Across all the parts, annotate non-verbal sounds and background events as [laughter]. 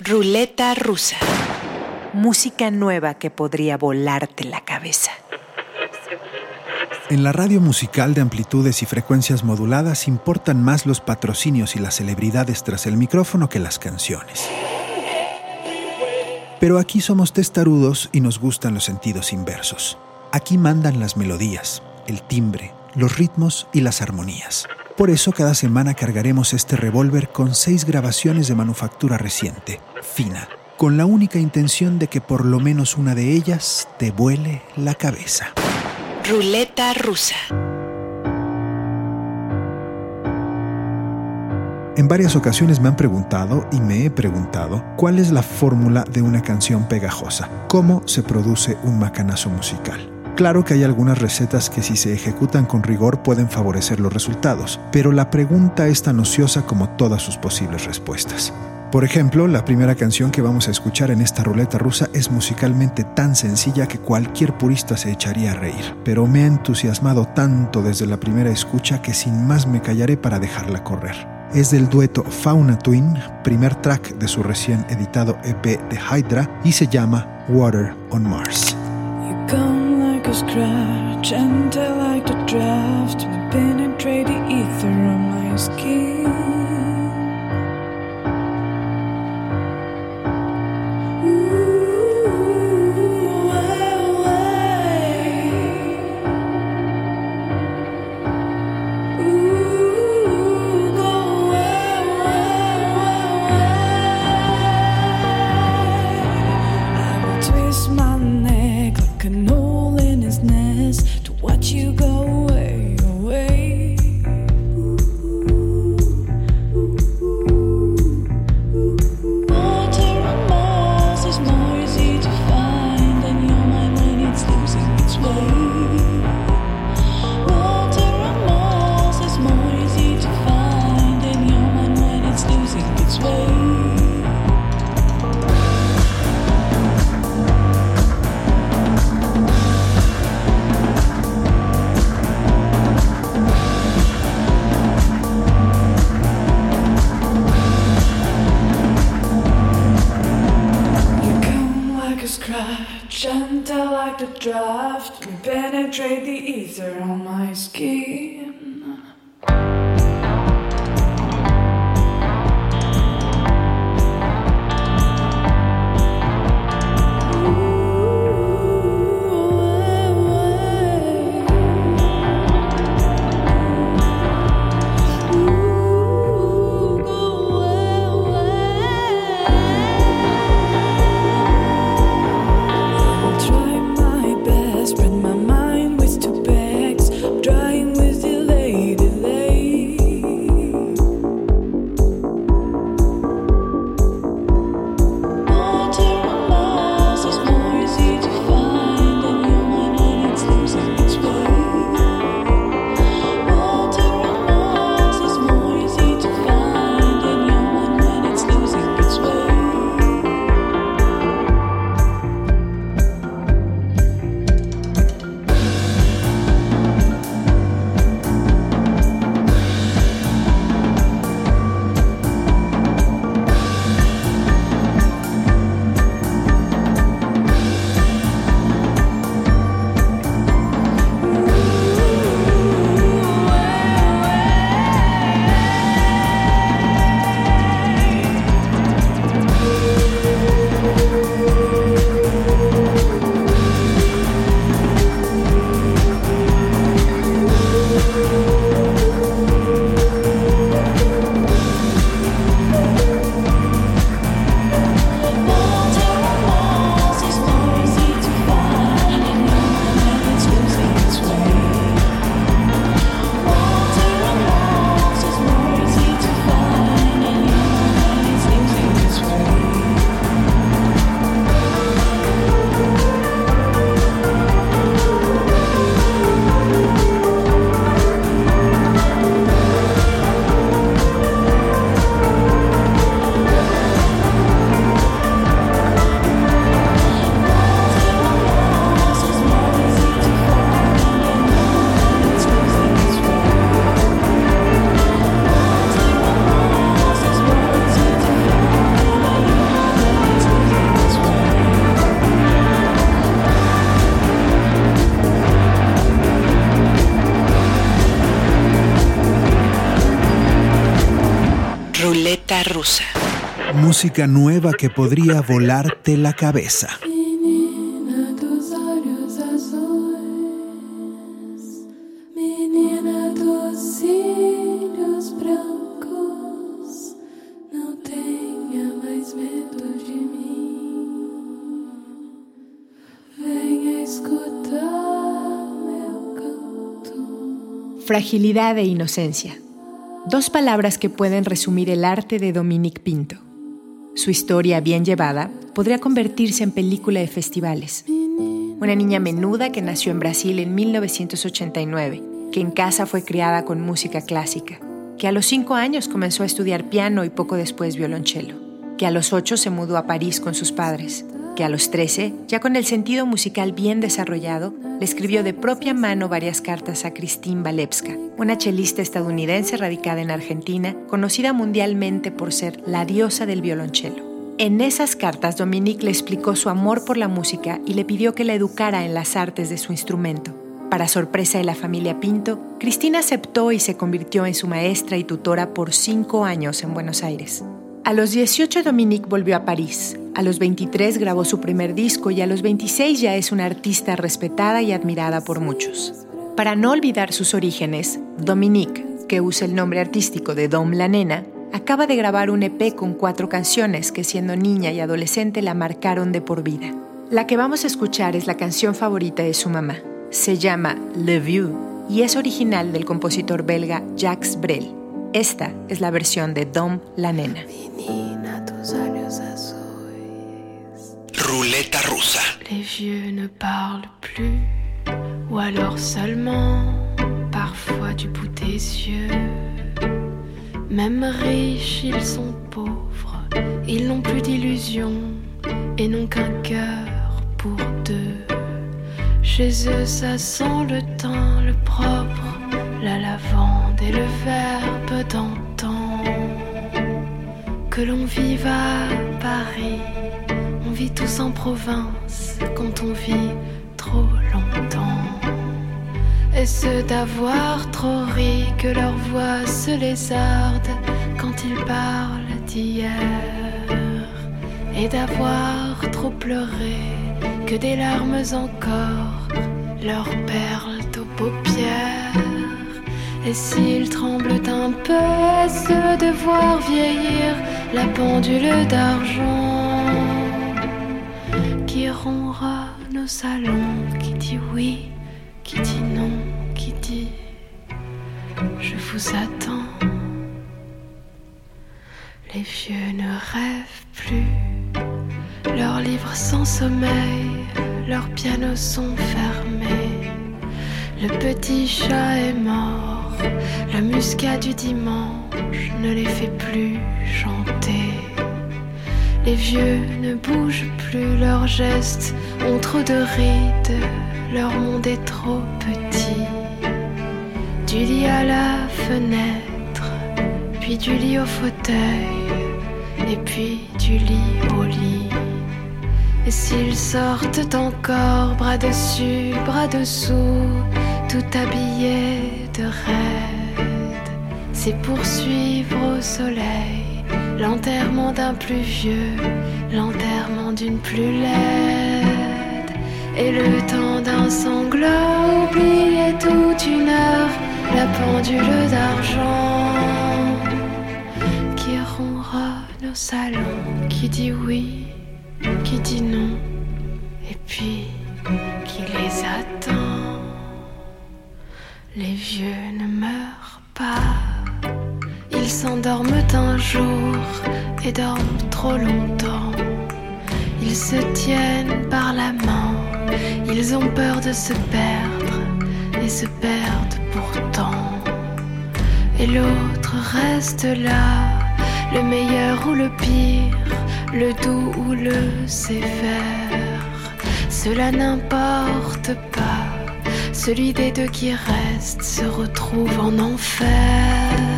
Ruleta rusa. Música nueva que podría volarte la cabeza. En la radio musical de amplitudes y frecuencias moduladas importan más los patrocinios y las celebridades tras el micrófono que las canciones. Pero aquí somos testarudos y nos gustan los sentidos inversos. Aquí mandan las melodías, el timbre, los ritmos y las armonías. Por eso cada semana cargaremos este revólver con seis grabaciones de manufactura reciente, fina, con la única intención de que por lo menos una de ellas te vuele la cabeza. Ruleta rusa. En varias ocasiones me han preguntado y me he preguntado cuál es la fórmula de una canción pegajosa, cómo se produce un macanazo musical. Claro que hay algunas recetas que si se ejecutan con rigor pueden favorecer los resultados, pero la pregunta es tan ociosa como todas sus posibles respuestas. Por ejemplo, la primera canción que vamos a escuchar en esta ruleta rusa es musicalmente tan sencilla que cualquier purista se echaría a reír, pero me ha entusiasmado tanto desde la primera escucha que sin más me callaré para dejarla correr. Es del dueto Fauna Twin, primer track de su recién editado EP de Hydra y se llama Water on Mars. Scratch and I like to draft penetrate the ether on my skin. penetrate the ether on my skin. Música nueva que podría volarte la cabeza. Fragilidad e inocencia. Dos palabras que pueden resumir el arte de Dominique Pinto. Su historia bien llevada podría convertirse en película de festivales. Una niña menuda que nació en Brasil en 1989, que en casa fue criada con música clásica, que a los cinco años comenzó a estudiar piano y poco después violonchelo, que a los ocho se mudó a París con sus padres, que a los 13, ya con el sentido musical bien desarrollado, le escribió de propia mano varias cartas a Christine Walewska, una chelista estadounidense radicada en Argentina, conocida mundialmente por ser la diosa del violonchelo. En esas cartas, Dominique le explicó su amor por la música y le pidió que la educara en las artes de su instrumento. Para sorpresa de la familia Pinto, Cristina aceptó y se convirtió en su maestra y tutora por cinco años en Buenos Aires. A los 18 Dominique volvió a París. A los 23 grabó su primer disco y a los 26 ya es una artista respetada y admirada por muchos. Para no olvidar sus orígenes, Dominique, que usa el nombre artístico de Dom la Nena, acaba de grabar un EP con cuatro canciones que siendo niña y adolescente la marcaron de por vida. La que vamos a escuchar es la canción favorita de su mamá. Se llama Le Vieux y es original del compositor belga Jacques Brel. Esta es la versión de Dom la Nena. Roulette russe. Les vieux ne parlent plus, ou alors seulement, parfois du bout des yeux. Même riches, ils sont pauvres, ils n'ont plus d'illusions et n'ont qu'un cœur pour deux. Chez eux, ça sent le temps, le propre, la lavande et le verbe d'antan. Que l'on vive à Paris on vit tous en province quand on vit trop longtemps. Est-ce d'avoir trop ri que leur voix se lézarde quand ils parlent d'hier Et d'avoir trop pleuré que des larmes encore leur perlent aux paupières Et s'ils tremblent un peu, est-ce de voir vieillir la pendule d'argent qui ronronne au salon, qui dit oui, qui dit non, qui dit je vous attends. Les vieux ne rêvent plus, leurs livres sans sommeil, leurs pianos sont fermés. Le petit chat est mort, la muscat du dimanche ne les fait plus chanter. Les vieux ne bougent plus, leurs gestes ont trop de rides, leur monde est trop petit. Du lit à la fenêtre, puis du lit au fauteuil, et puis du lit au lit. Et s'ils sortent encore, bras dessus, bras dessous, tout habillés de raide, c'est pour suivre au soleil L'enterrement d'un plus vieux, l'enterrement d'une plus laide. Et le temps d'un sanglot, oublier toute une heure, la pendule d'argent qui ronronne au salon, qui dit oui, qui dit non, et puis qui les attend. Les vieux ne meurent pas ils s'endorment un jour et dorment trop longtemps. Ils se tiennent par la main, ils ont peur de se perdre et se perdent pourtant. Et l'autre reste là, le meilleur ou le pire, le doux ou le sévère. Cela n'importe pas, celui des deux qui reste se retrouve en enfer.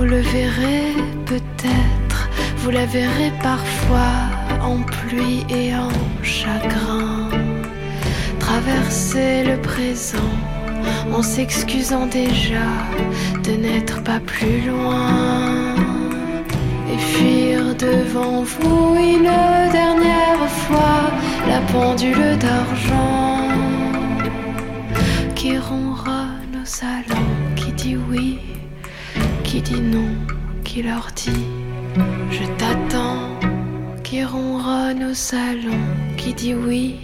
Vous le verrez peut-être, vous la verrez parfois en pluie et en chagrin. Traverser le présent en s'excusant déjà de n'être pas plus loin. devant vous une dernière fois la pendule d'argent qui ronronne au salon, qui dit oui, qui dit non, qui leur dit je t'attends, qui ronronne au salon, qui dit oui,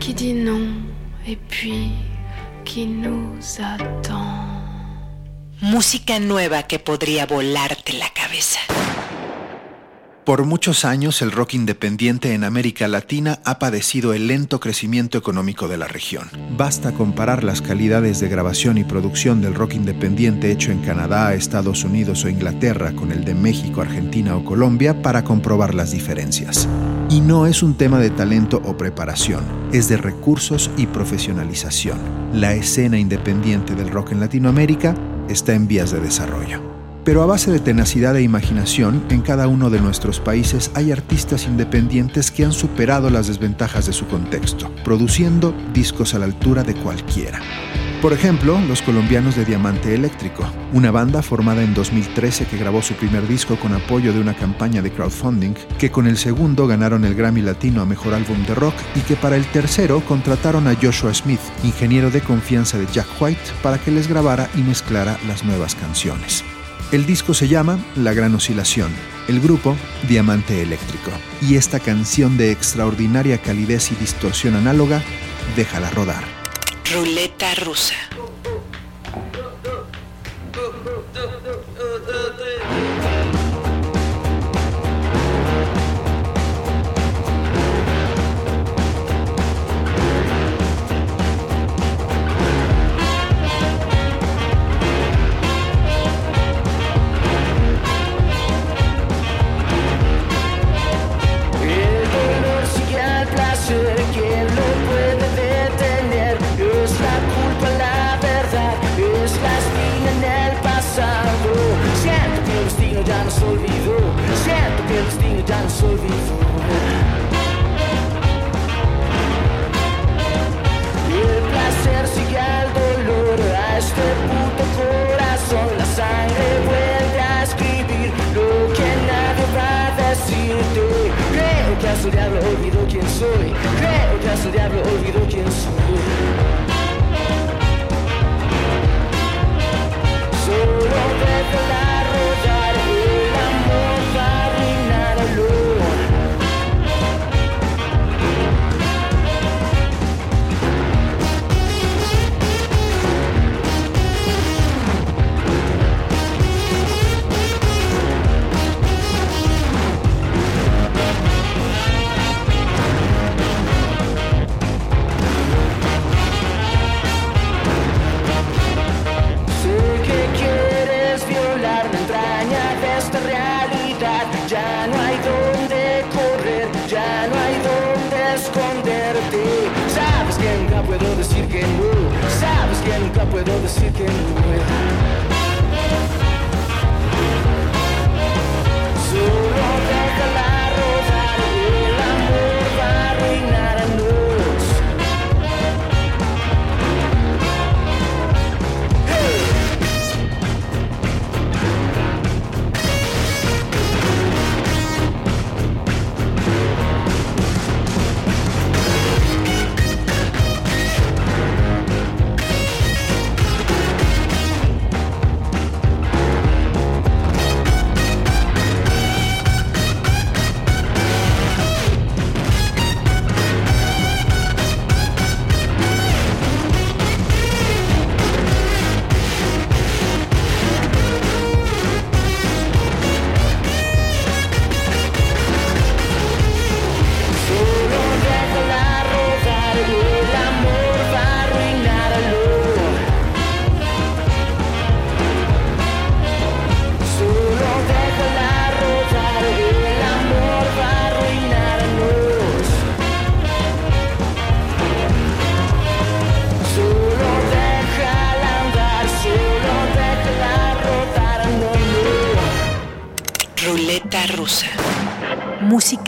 qui dit non, et puis qui nous attend. Música nueva que podría volarte la cabeza. Por muchos años el rock independiente en América Latina ha padecido el lento crecimiento económico de la región. Basta comparar las calidades de grabación y producción del rock independiente hecho en Canadá, Estados Unidos o Inglaterra con el de México, Argentina o Colombia para comprobar las diferencias. Y no es un tema de talento o preparación, es de recursos y profesionalización. La escena independiente del rock en Latinoamérica está en vías de desarrollo. Pero a base de tenacidad e imaginación, en cada uno de nuestros países hay artistas independientes que han superado las desventajas de su contexto, produciendo discos a la altura de cualquiera. Por ejemplo, los colombianos de Diamante Eléctrico, una banda formada en 2013 que grabó su primer disco con apoyo de una campaña de crowdfunding, que con el segundo ganaron el Grammy Latino a Mejor Álbum de Rock y que para el tercero contrataron a Joshua Smith, ingeniero de confianza de Jack White, para que les grabara y mezclara las nuevas canciones. El disco se llama La Gran Oscilación, el grupo Diamante Eléctrico, y esta canción de extraordinaria calidez y distorsión análoga, déjala rodar. Ruleta rusa.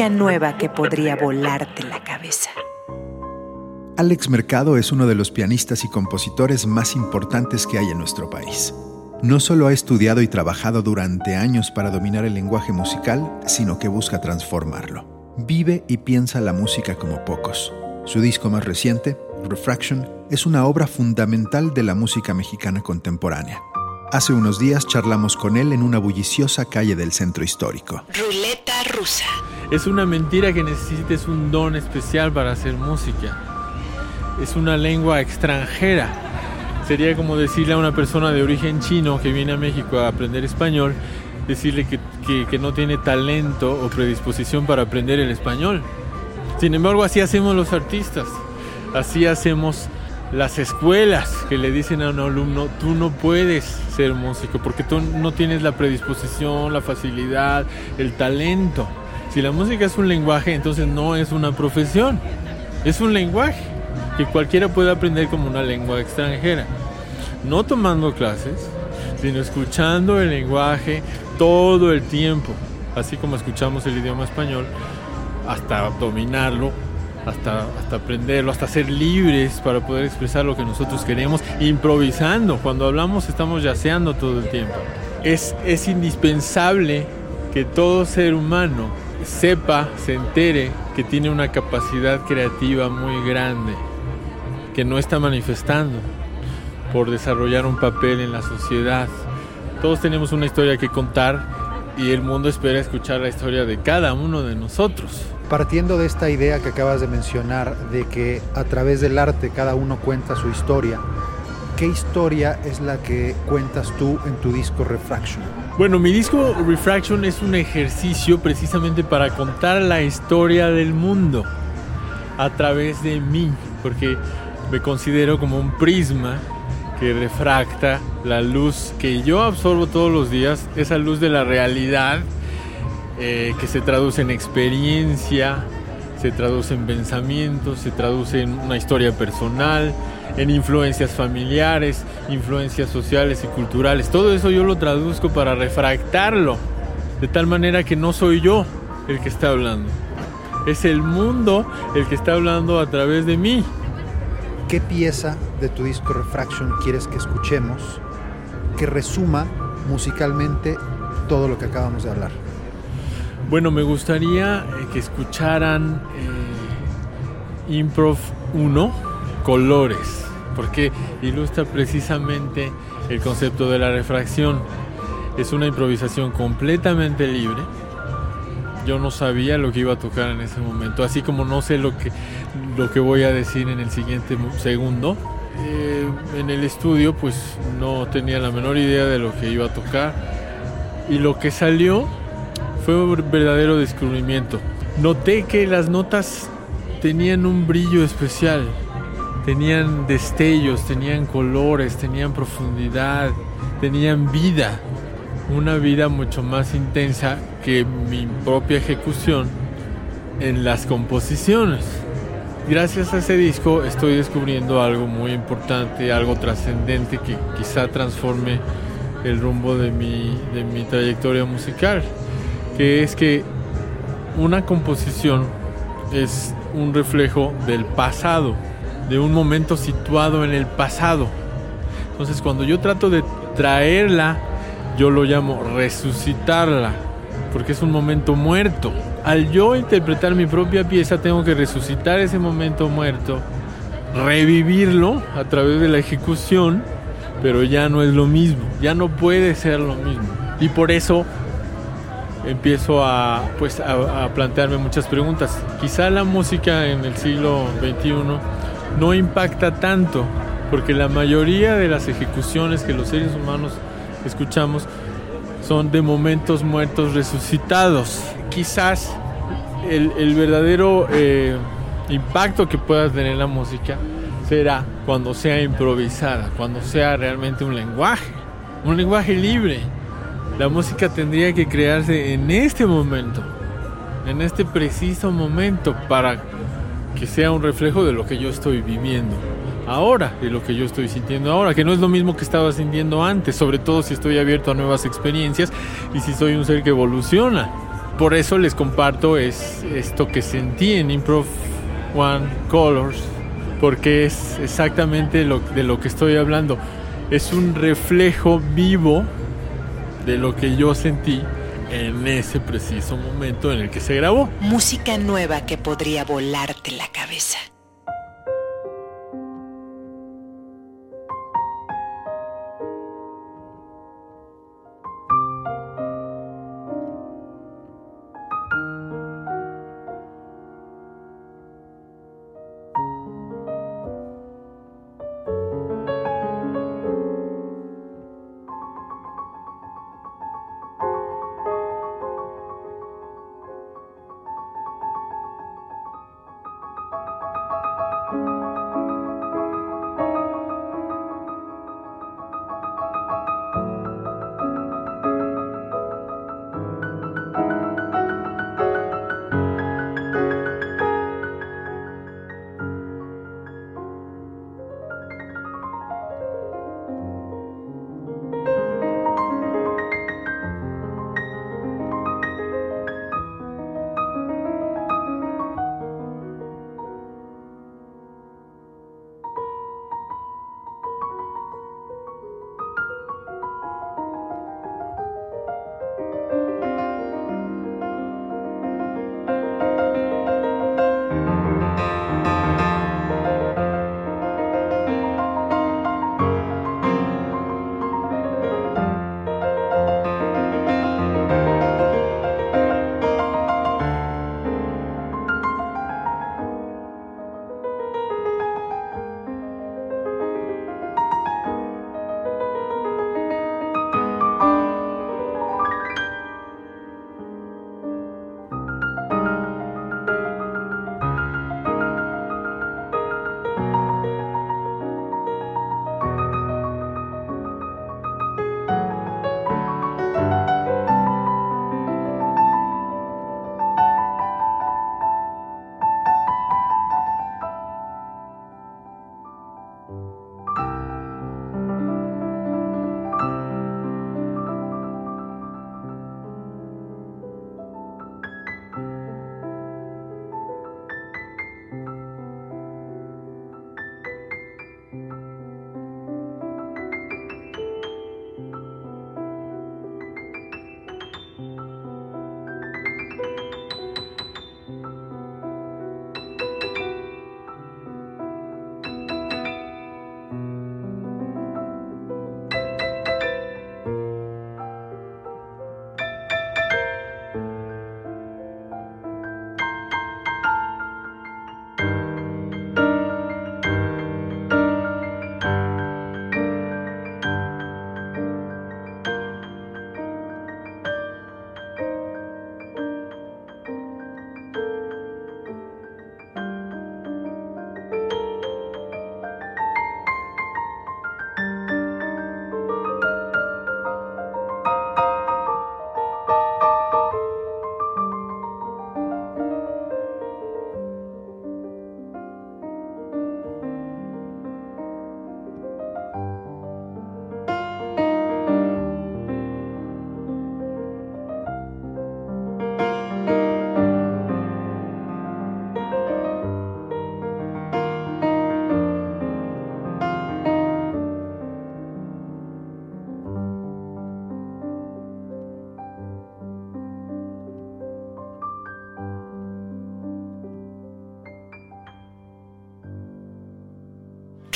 Nueva que podría volarte la cabeza. Alex Mercado es uno de los pianistas y compositores más importantes que hay en nuestro país. no solo ha estudiado y trabajado durante años para dominar el lenguaje musical, sino que busca transformarlo. Vive y piensa la música como pocos. Su disco más reciente, Refraction, es una obra fundamental de la música mexicana contemporánea. Hace unos días charlamos con él en una bulliciosa calle del centro histórico. Ruleta rusa. Es una mentira que necesites un don especial para hacer música. Es una lengua extranjera. Sería como decirle a una persona de origen chino que viene a México a aprender español, decirle que, que no tiene talento o predisposición para aprender el español. Sin embargo, así hacemos los artistas. Así hacemos las escuelas que le dicen a un alumno, tú no puedes ser músico porque tú no tienes la predisposición, la facilidad, el talento. Si la música es un lenguaje, entonces no es una profesión, es un lenguaje que cualquiera puede aprender como una lengua extranjera. No tomando clases, sino escuchando el lenguaje todo el tiempo, así como escuchamos el idioma español, hasta dominarlo hasta, hasta aprenderlo, hasta ser libres para poder expresar lo que nosotros queremos, improvisando. Cuando hablamos estamos yaceando todo el tiempo. Es, es indispensable que todo ser humano sepa, se entere que tiene una capacidad creativa muy grande, que no está manifestando por desarrollar un papel en la sociedad. Todos tenemos una historia que contar y el mundo espera escuchar la historia de cada uno de nosotros. Partiendo de esta idea que acabas de mencionar, de que a través del arte cada uno cuenta su historia, ¿qué historia es la que cuentas tú en tu disco Refraction? Bueno, mi disco Refraction es un ejercicio precisamente para contar la historia del mundo a través de mí, porque me considero como un prisma que refracta la luz que yo absorbo todos los días, esa luz de la realidad eh, que se traduce en experiencia, se traduce en pensamientos, se traduce en una historia personal, en influencias familiares, influencias sociales y culturales. Todo eso yo lo traduzco para refractarlo, de tal manera que no soy yo el que está hablando. Es el mundo el que está hablando a través de mí. ¿Qué pieza de tu disco Refraction quieres que escuchemos que resuma musicalmente todo lo que acabamos de hablar? Bueno, me gustaría eh, que escucharan eh, Improv 1, Colores, porque ilustra precisamente el concepto de la refracción. Es una improvisación completamente libre. Yo no sabía lo que iba a tocar en ese momento, así como no sé lo que, lo que voy a decir en el siguiente segundo. Eh, en el estudio pues no tenía la menor idea de lo que iba a tocar y lo que salió fue un verdadero descubrimiento. Noté que las notas tenían un brillo especial, tenían destellos, tenían colores, tenían profundidad, tenían vida, una vida mucho más intensa que mi propia ejecución en las composiciones. Gracias a ese disco estoy descubriendo algo muy importante, algo trascendente que quizá transforme el rumbo de mi, de mi trayectoria musical que es que una composición es un reflejo del pasado, de un momento situado en el pasado. Entonces cuando yo trato de traerla, yo lo llamo resucitarla, porque es un momento muerto. Al yo interpretar mi propia pieza, tengo que resucitar ese momento muerto, revivirlo a través de la ejecución, pero ya no es lo mismo, ya no puede ser lo mismo. Y por eso empiezo a, pues, a, plantearme muchas preguntas. Quizá la música en el siglo XXI no impacta tanto, porque la mayoría de las ejecuciones que los seres humanos escuchamos son de momentos muertos resucitados. Quizás el, verdadero eh, impacto que pueda tener la música será cuando sea improvisada, cuando sea realmente un lenguaje, un lenguaje libre la música tendría que crearse en este momento, en este preciso momento, para que sea un reflejo de lo que yo estoy viviendo ahora, de lo que yo estoy sintiendo ahora, que no es lo mismo que estaba sintiendo antes, sobre todo si estoy abierto a nuevas experiencias y si soy un ser que evoluciona. Por eso les comparto es esto que sentí en Improv One Colors, porque es exactamente de lo que estoy hablando. es un reflejo vivo de lo que yo sentí en ese preciso momento en el que se grabó. Música nueva que podría volarte la cabeza.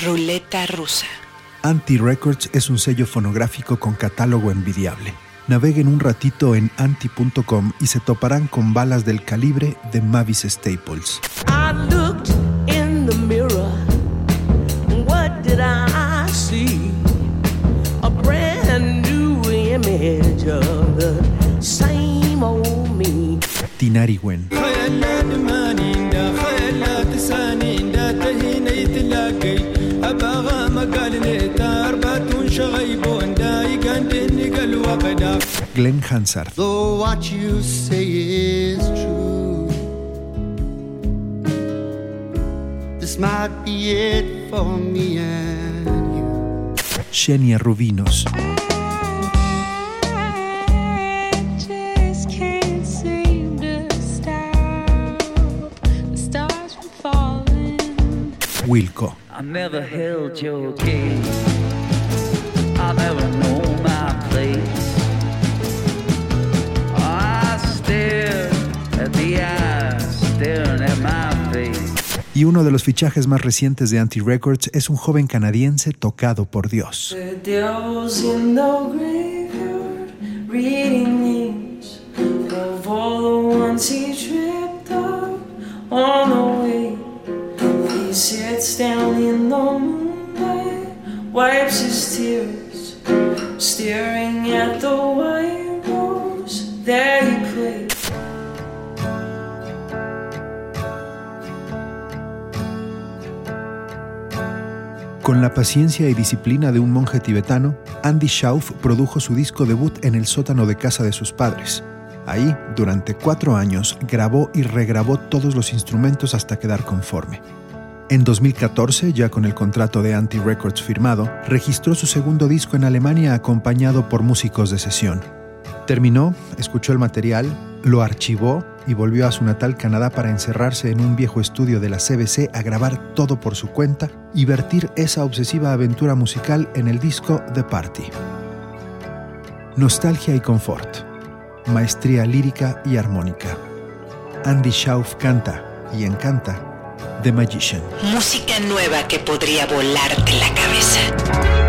Ruleta rusa. Anti Records es un sello fonográfico con catálogo envidiable. Naveguen un ratito en anti.com y se toparán con balas del calibre de Mavis Staples. I looked in the mirror. What did I see? A brand new image of the same old me. Tinari Wen. Though what you say is true, this might be it for me and you. Xenia Rubinos. can't seem to stop the stars from falling. Wilco. I never held your gaze. Y uno de los fichajes más recientes de Anti Records es un joven canadiense tocado por Dios. staring at the white Con la paciencia y disciplina de un monje tibetano, Andy Schauf produjo su disco debut en el sótano de casa de sus padres. Ahí, durante cuatro años, grabó y regrabó todos los instrumentos hasta quedar conforme. En 2014, ya con el contrato de Anti Records firmado, registró su segundo disco en Alemania acompañado por músicos de sesión. Terminó, escuchó el material, lo archivó y volvió a su natal Canadá para encerrarse en un viejo estudio de la CBC a grabar todo por su cuenta y vertir esa obsesiva aventura musical en el disco The Party. Nostalgia y confort, maestría lírica y armónica. Andy Schauf canta y encanta The Magician. Música nueva que podría volarte la cabeza.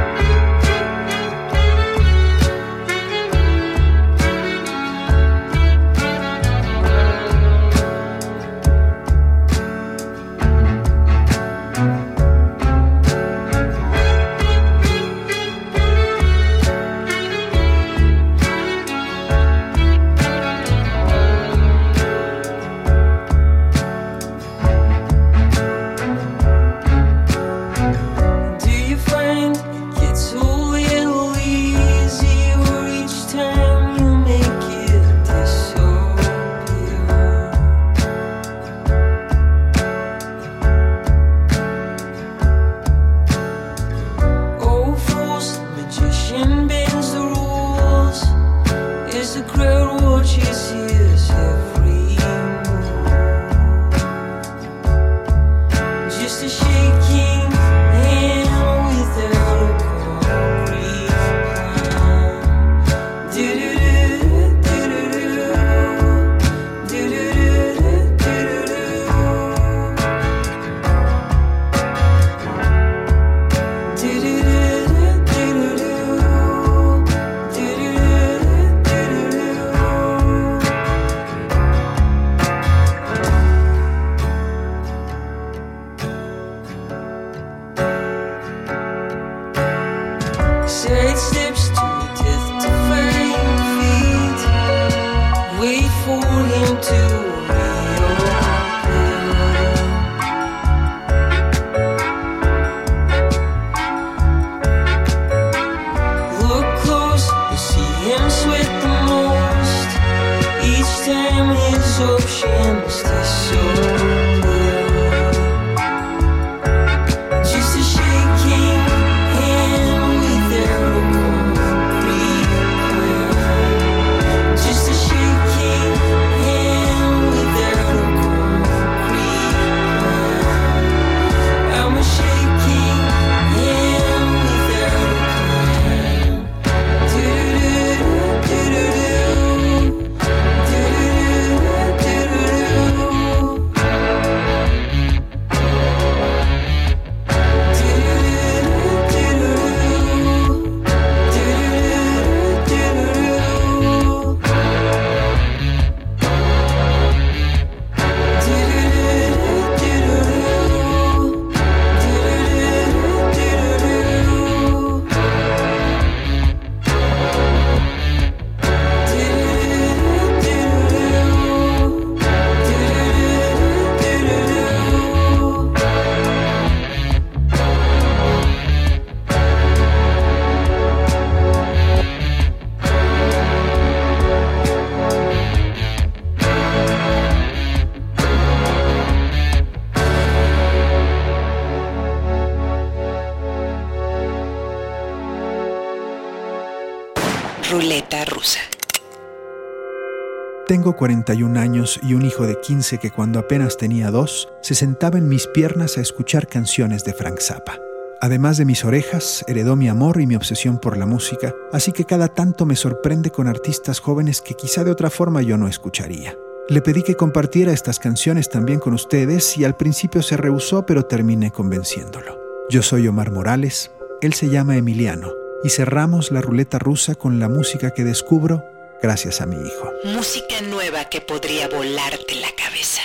Tengo 41 años y un hijo de 15 que cuando apenas tenía dos, se sentaba en mis piernas a escuchar canciones de Frank Zappa. Además de mis orejas, heredó mi amor y mi obsesión por la música, así que cada tanto me sorprende con artistas jóvenes que quizá de otra forma yo no escucharía. Le pedí que compartiera estas canciones también con ustedes y al principio se rehusó, pero terminé convenciéndolo. Yo soy Omar Morales, él se llama Emiliano, y cerramos la ruleta rusa con la música que descubro gracias a mi hijo. Música nueva que podría volarte la cabeza.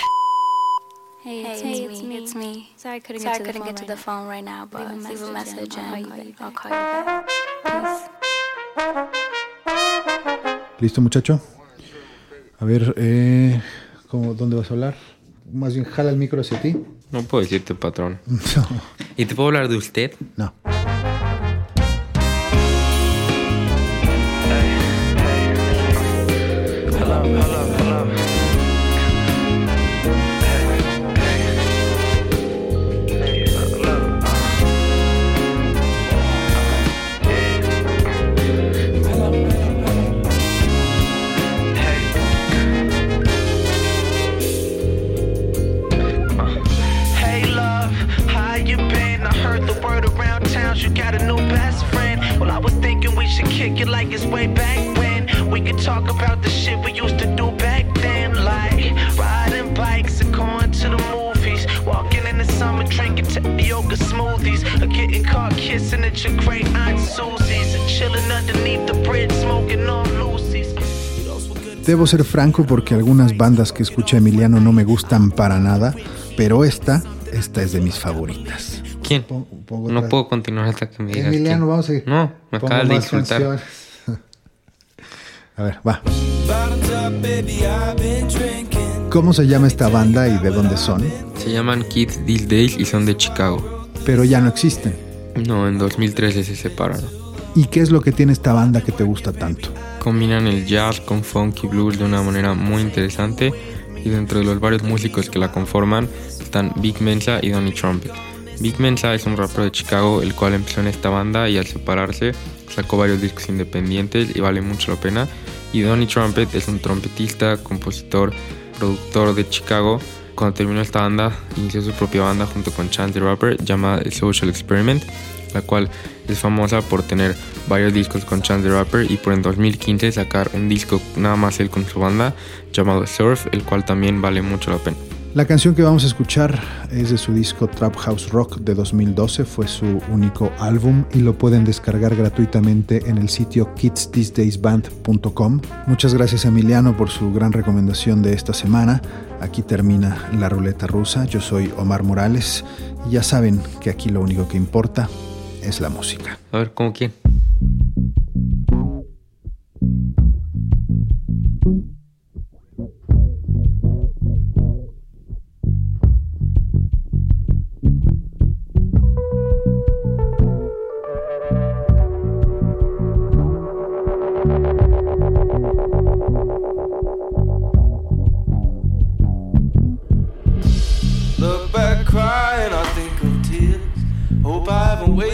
Hey, it's, hey, it's, me. it's me. Sorry I couldn't, Sorry get, to, couldn't the get to the phone right now, but leave a message, leave a message and, and I'll call you back. ¿Listo, muchacho? A ver, eh, ¿cómo, ¿dónde vas a hablar? Más bien, jala el micro hacia ti. No puedo decirte patrón. [laughs] No. ¿Y te puedo hablar de usted? No. I heard the word around town you got a new best friend. Well, I was thinking we should kick it like it's way back when. We could talk about the shit we Debo ser franco porque algunas bandas que escucha Emiliano no me gustan para nada, pero esta, esta es de mis favoritas. ¿Quién? Pongo No otra- puedo continuar hasta que me digas Emiliano, quién. vamos a ir. No, me Pongo acabas de insultar. [laughs] A ver, va. ¿Cómo se llama esta banda y de dónde son? Se llaman Kids These Days y son de Chicago. Pero ya no existen. No, en 2013 se separaron. ¿Y qué es lo que tiene esta banda que te gusta tanto? Combinan el jazz con funky blues de una manera muy interesante y dentro de los varios músicos que la conforman están Big Mensa y Donny Trumpet. Big Mensa es un rapero de Chicago el cual empezó en esta banda y al separarse sacó varios discos independientes y vale mucho la pena. Y Donny Trumpet es un trompetista, compositor, productor de Chicago. Cuando terminó esta banda, inició su propia banda junto con Chance the Rapper llamada Social Experiment, la cual es famosa por tener varios discos con Chance the Rapper y por en 2015 sacar un disco nada más él con su banda llamado Surf, el cual también vale mucho la pena. La canción que vamos a escuchar es de su disco Trap House Rock de 2012, fue su único álbum y lo pueden descargar gratuitamente en el sitio kidsthisdaysband.com. Muchas gracias Emiliano por su gran recomendación de esta semana. Aquí termina la ruleta rusa. Yo soy Omar Morales y ya saben que aquí lo único que importa es la música. A ver, ¿cómo quién?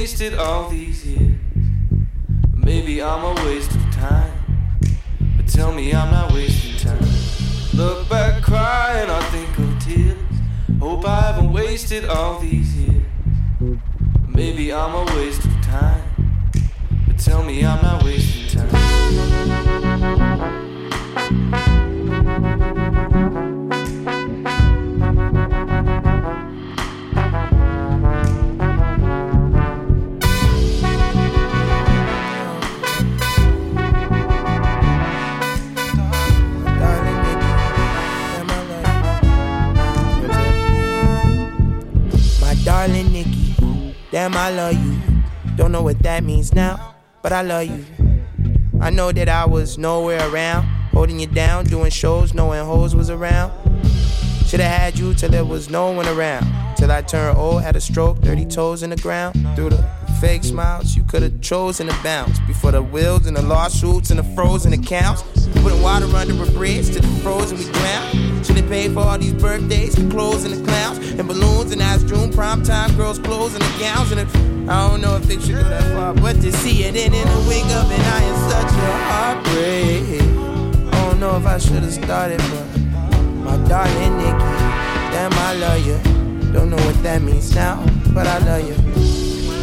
Wasted all these years. Maybe I'm a waste of time. But tell me I'm not wasting time. Look back crying, I think of tears. Hope I haven't wasted all these years. Maybe I'm a waste of time. But tell me I'm not wasting time. Damn, I love you. Don't know what that means now, but I love you. I know that I was nowhere around, holding you down, doing shows, knowing hoes was around. Should've had you till there was no one around. Till I turned old, had a stroke, 30 toes in the ground. Through the fake smiles, you could've chosen to bounce. Before the wills and the lawsuits and the frozen accounts. Putting water under a bridge to the frozen we drown. Should've paid for all these birthdays, the clothes and the clowns. And balloons and ice June, prime time girls' clothes and the gowns. And if, I don't know if they should go that far, but to see it in in the wake of it, I am such a heartbreak. I don't know if I should've started, but my darling Nikki, damn, I love you. Don't know what that means now, but I love you.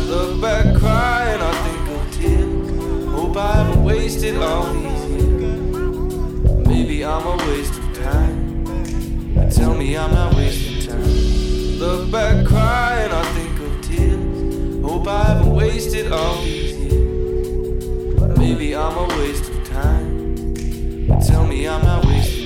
Look back, cry, and I think of tears. Hope I haven't wasted all these years. Maybe I'm a waste of time. Tell me I'm not wasting time. Look back, cry, and I think of tears. Hope I haven't wasted all these years. Maybe I'm a waste of time. Tell me I'm not wasting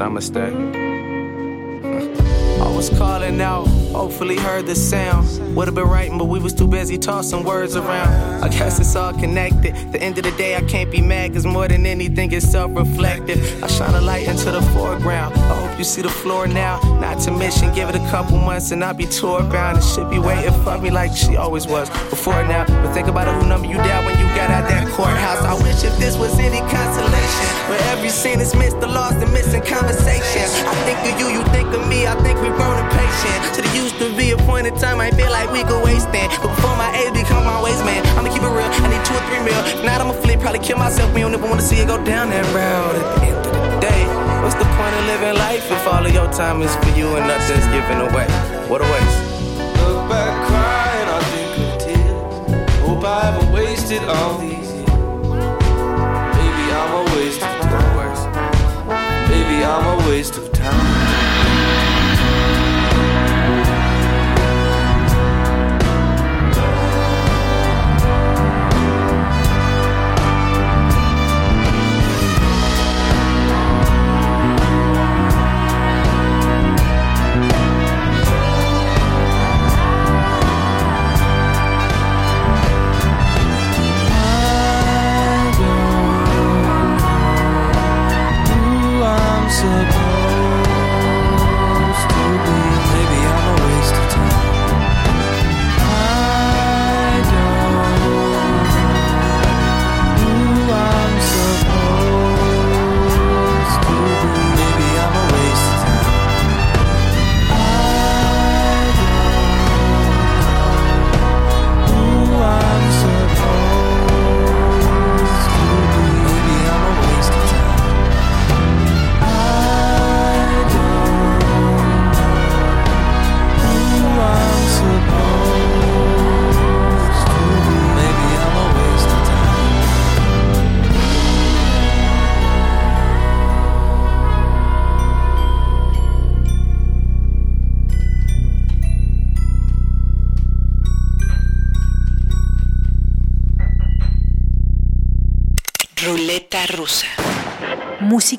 namaste. I was calling out, hopefully heard the sound. Would've been writing, but we was too busy tossing words around. I guess it's all connected. The end of the day, I can't be mad, cause more than anything, it's self reflective. I shine a light into the foreground. I hope you see the floor now. Not to mention, give it a couple months and I'll be tour bound. And should be waiting for me like she always was before now. But think about it, who number you down when you got out that courthouse. I wish if this was any consolation. Where every scene is missed, the lost and missing conversation. I think of you, you think of me, I think we've grown impatient. To the used to be a point in time, I feel like we could waste it. But before my age become my waste man, I'ma keep it real. I need two or three mil. If not, I'ma flip, probably kill myself. We don't ever wanna see it go down that road at the end of the day. What's the point of living life if all of your time is for you and nothing's given away? What a waste. Look back, cry, and I think of tears. Hope I haven't wasted all these years. Maybe I'm a waste of time. Maybe I'm a waste of time.